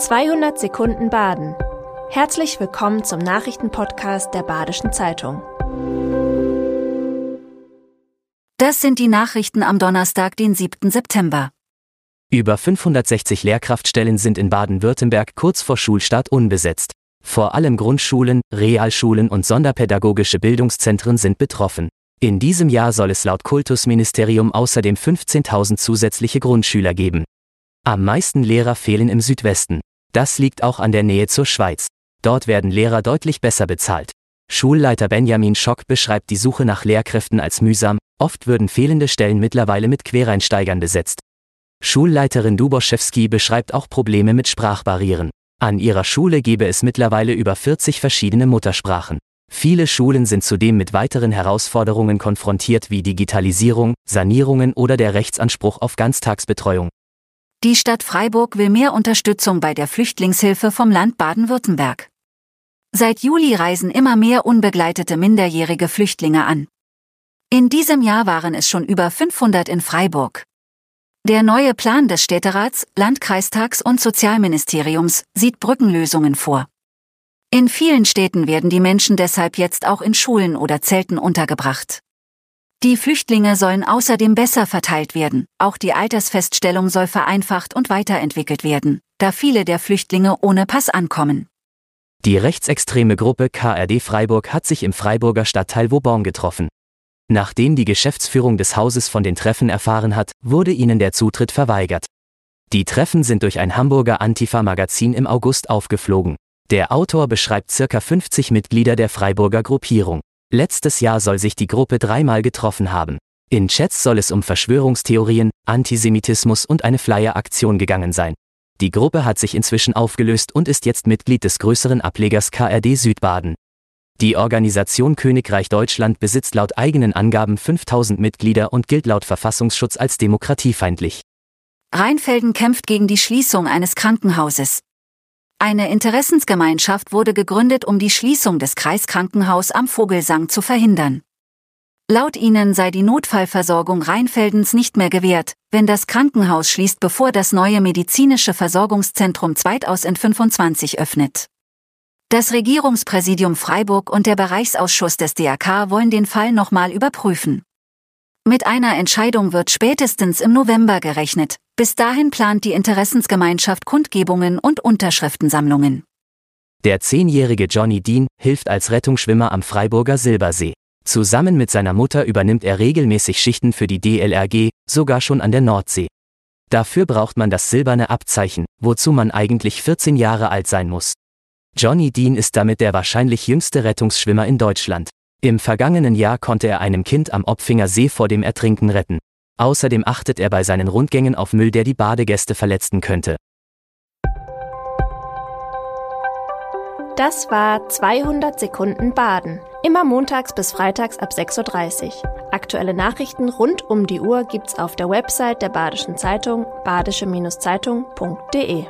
200 Sekunden Baden. Herzlich willkommen zum Nachrichtenpodcast der Badischen Zeitung. Das sind die Nachrichten am Donnerstag, den 7. September. Über 560 Lehrkraftstellen sind in Baden-Württemberg kurz vor Schulstart unbesetzt. Vor allem Grundschulen, Realschulen und sonderpädagogische Bildungszentren sind betroffen. In diesem Jahr soll es laut Kultusministerium außerdem 15.000 zusätzliche Grundschüler geben. Am meisten Lehrer fehlen im Südwesten. Das liegt auch an der Nähe zur Schweiz. Dort werden Lehrer deutlich besser bezahlt. Schulleiter Benjamin Schock beschreibt die Suche nach Lehrkräften als mühsam, oft würden fehlende Stellen mittlerweile mit Quereinsteigern besetzt. Schulleiterin Duboschewski beschreibt auch Probleme mit Sprachbarrieren. An ihrer Schule gebe es mittlerweile über 40 verschiedene Muttersprachen. Viele Schulen sind zudem mit weiteren Herausforderungen konfrontiert wie Digitalisierung, Sanierungen oder der Rechtsanspruch auf Ganztagsbetreuung. Die Stadt Freiburg will mehr Unterstützung bei der Flüchtlingshilfe vom Land Baden-Württemberg. Seit Juli reisen immer mehr unbegleitete minderjährige Flüchtlinge an. In diesem Jahr waren es schon über 500 in Freiburg. Der neue Plan des Städterats, Landkreistags und Sozialministeriums sieht Brückenlösungen vor. In vielen Städten werden die Menschen deshalb jetzt auch in Schulen oder Zelten untergebracht. Die Flüchtlinge sollen außerdem besser verteilt werden, auch die Altersfeststellung soll vereinfacht und weiterentwickelt werden, da viele der Flüchtlinge ohne Pass ankommen. Die rechtsextreme Gruppe KRD Freiburg hat sich im Freiburger Stadtteil Vauban getroffen. Nachdem die Geschäftsführung des Hauses von den Treffen erfahren hat, wurde ihnen der Zutritt verweigert. Die Treffen sind durch ein Hamburger Antifa-Magazin im August aufgeflogen. Der Autor beschreibt circa 50 Mitglieder der Freiburger Gruppierung. Letztes Jahr soll sich die Gruppe dreimal getroffen haben. In Chats soll es um Verschwörungstheorien, Antisemitismus und eine Flyer-Aktion gegangen sein. Die Gruppe hat sich inzwischen aufgelöst und ist jetzt Mitglied des größeren Ablegers KRD Südbaden. Die Organisation Königreich Deutschland besitzt laut eigenen Angaben 5000 Mitglieder und gilt laut Verfassungsschutz als demokratiefeindlich. Rheinfelden kämpft gegen die Schließung eines Krankenhauses. Eine Interessensgemeinschaft wurde gegründet, um die Schließung des Kreiskrankenhaus am Vogelsang zu verhindern. Laut ihnen sei die Notfallversorgung Rheinfeldens nicht mehr gewährt, wenn das Krankenhaus schließt, bevor das neue medizinische Versorgungszentrum Zweitaus in 25 öffnet. Das Regierungspräsidium Freiburg und der Bereichsausschuss des DRK wollen den Fall nochmal überprüfen. Mit einer Entscheidung wird spätestens im November gerechnet, bis dahin plant die Interessensgemeinschaft Kundgebungen und Unterschriftensammlungen. Der zehnjährige Johnny Dean hilft als Rettungsschwimmer am Freiburger Silbersee. Zusammen mit seiner Mutter übernimmt er regelmäßig Schichten für die DLRG, sogar schon an der Nordsee. Dafür braucht man das silberne Abzeichen, wozu man eigentlich 14 Jahre alt sein muss. Johnny Dean ist damit der wahrscheinlich jüngste Rettungsschwimmer in Deutschland. Im vergangenen Jahr konnte er einem Kind am Opfinger See vor dem Ertrinken retten. Außerdem achtet er bei seinen Rundgängen auf Müll, der die Badegäste verletzen könnte. Das war 200 Sekunden Baden. Immer montags bis freitags ab 6.30 Uhr. Aktuelle Nachrichten rund um die Uhr gibt's auf der Website der Badischen Zeitung badische-zeitung.de.